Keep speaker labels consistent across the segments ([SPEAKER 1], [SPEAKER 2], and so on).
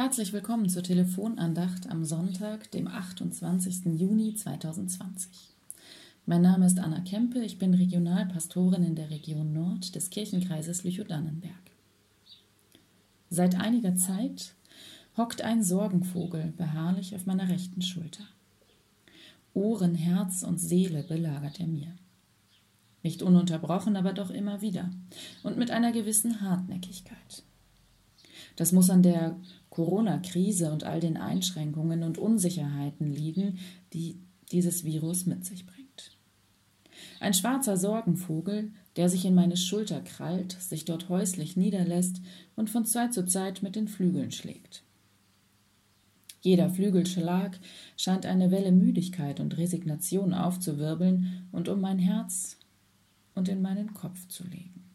[SPEAKER 1] Herzlich willkommen zur Telefonandacht am Sonntag, dem 28. Juni 2020. Mein Name ist Anna Kempe, ich bin Regionalpastorin in der Region Nord des Kirchenkreises Lüchow-Dannenberg. Seit einiger Zeit hockt ein Sorgenvogel beharrlich auf meiner rechten Schulter. Ohren, Herz und Seele belagert er mir. Nicht ununterbrochen, aber doch immer wieder und mit einer gewissen Hartnäckigkeit. Das muss an der Corona-Krise und all den Einschränkungen und Unsicherheiten liegen, die dieses Virus mit sich bringt. Ein schwarzer Sorgenvogel, der sich in meine Schulter krallt, sich dort häuslich niederlässt und von Zeit zu Zeit mit den Flügeln schlägt. Jeder Flügelschlag scheint eine Welle Müdigkeit und Resignation aufzuwirbeln und um mein Herz und in meinen Kopf zu legen.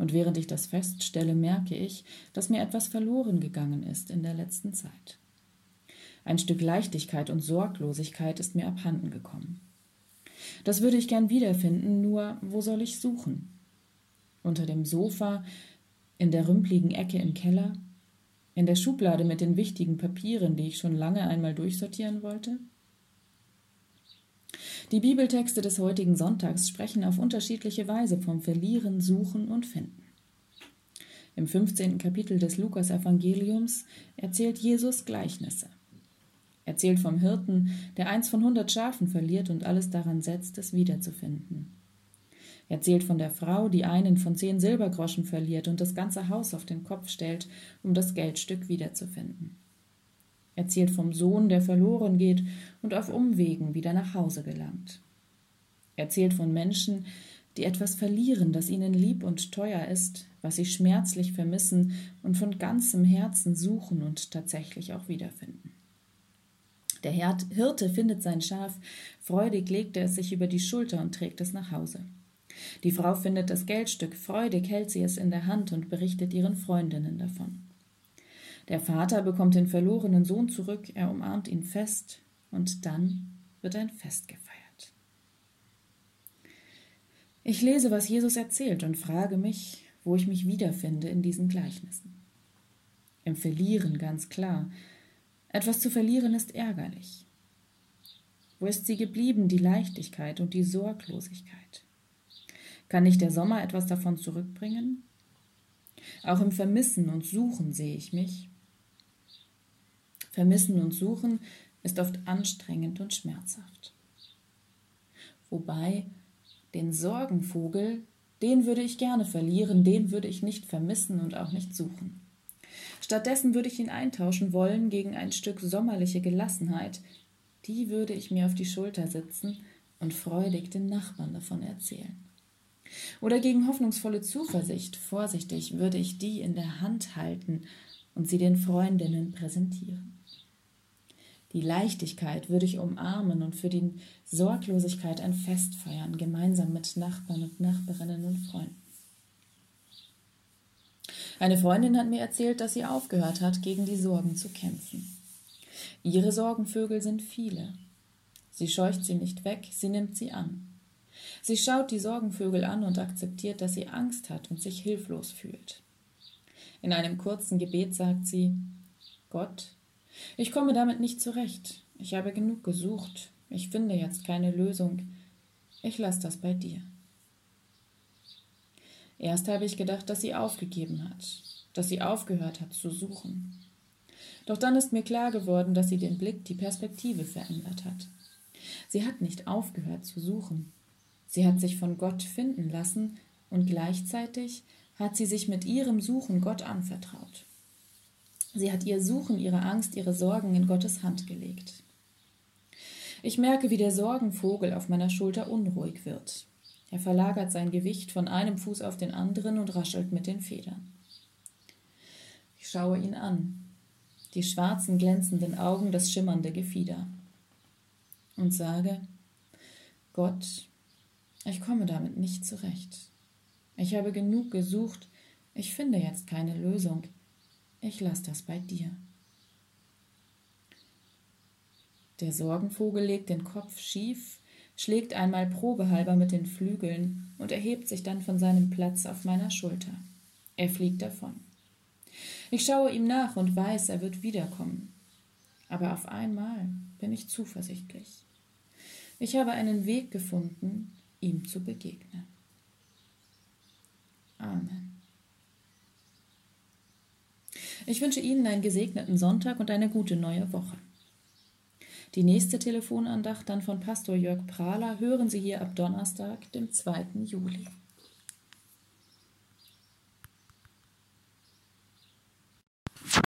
[SPEAKER 1] Und während ich das feststelle, merke ich, dass mir etwas verloren gegangen ist in der letzten Zeit. Ein Stück Leichtigkeit und Sorglosigkeit ist mir abhanden gekommen. Das würde ich gern wiederfinden, nur wo soll ich suchen? Unter dem Sofa, in der rümpligen Ecke im Keller, in der Schublade mit den wichtigen Papieren, die ich schon lange einmal durchsortieren wollte? Die Bibeltexte des heutigen Sonntags sprechen auf unterschiedliche Weise vom Verlieren, Suchen und Finden. Im 15. Kapitel des Lukas-Evangeliums erzählt Jesus Gleichnisse. Er erzählt vom Hirten, der eins von hundert Schafen verliert und alles daran setzt, es wiederzufinden. Er erzählt von der Frau, die einen von zehn Silbergroschen verliert und das ganze Haus auf den Kopf stellt, um das Geldstück wiederzufinden erzählt vom Sohn, der verloren geht und auf Umwegen wieder nach Hause gelangt. Erzählt von Menschen, die etwas verlieren, das ihnen lieb und teuer ist, was sie schmerzlich vermissen und von ganzem Herzen suchen und tatsächlich auch wiederfinden. Der Hirte findet sein Schaf, freudig legt er es sich über die Schulter und trägt es nach Hause. Die Frau findet das Geldstück, freudig hält sie es in der Hand und berichtet ihren Freundinnen davon. Der Vater bekommt den verlorenen Sohn zurück, er umarmt ihn fest und dann wird ein Fest gefeiert. Ich lese, was Jesus erzählt und frage mich, wo ich mich wiederfinde in diesen Gleichnissen. Im Verlieren ganz klar. Etwas zu verlieren ist ärgerlich. Wo ist sie geblieben, die Leichtigkeit und die Sorglosigkeit? Kann nicht der Sommer etwas davon zurückbringen? Auch im Vermissen und Suchen sehe ich mich, Vermissen und Suchen ist oft anstrengend und schmerzhaft. Wobei den Sorgenvogel, den würde ich gerne verlieren, den würde ich nicht vermissen und auch nicht suchen. Stattdessen würde ich ihn eintauschen wollen gegen ein Stück sommerliche Gelassenheit, die würde ich mir auf die Schulter sitzen und freudig den Nachbarn davon erzählen. Oder gegen hoffnungsvolle Zuversicht, vorsichtig, würde ich die in der Hand halten und sie den Freundinnen präsentieren. Die Leichtigkeit würde ich umarmen und für die Sorglosigkeit ein Fest feiern, gemeinsam mit Nachbarn und Nachbarinnen und Freunden. Eine Freundin hat mir erzählt, dass sie aufgehört hat, gegen die Sorgen zu kämpfen. Ihre Sorgenvögel sind viele. Sie scheucht sie nicht weg, sie nimmt sie an. Sie schaut die Sorgenvögel an und akzeptiert, dass sie Angst hat und sich hilflos fühlt. In einem kurzen Gebet sagt sie, Gott, ich komme damit nicht zurecht. Ich habe genug gesucht. Ich finde jetzt keine Lösung. Ich lasse das bei dir. Erst habe ich gedacht, dass sie aufgegeben hat, dass sie aufgehört hat zu suchen. Doch dann ist mir klar geworden, dass sie den Blick, die Perspektive verändert hat. Sie hat nicht aufgehört zu suchen. Sie hat sich von Gott finden lassen und gleichzeitig hat sie sich mit ihrem Suchen Gott anvertraut. Sie hat ihr Suchen, ihre Angst, ihre Sorgen in Gottes Hand gelegt. Ich merke, wie der Sorgenvogel auf meiner Schulter unruhig wird. Er verlagert sein Gewicht von einem Fuß auf den anderen und raschelt mit den Federn. Ich schaue ihn an, die schwarzen glänzenden Augen, das schimmernde Gefieder, und sage, Gott, ich komme damit nicht zurecht. Ich habe genug gesucht, ich finde jetzt keine Lösung ich lasse das bei dir. Der Sorgenvogel legt den Kopf schief, schlägt einmal probehalber mit den Flügeln und erhebt sich dann von seinem Platz auf meiner Schulter. Er fliegt davon. Ich schaue ihm nach und weiß, er wird wiederkommen. Aber auf einmal bin ich zuversichtlich. Ich habe einen Weg gefunden, ihm zu begegnen. Ich wünsche Ihnen einen gesegneten Sonntag und eine gute neue Woche. Die nächste Telefonandacht dann von Pastor Jörg Prahler hören Sie hier ab Donnerstag, dem 2. Juli.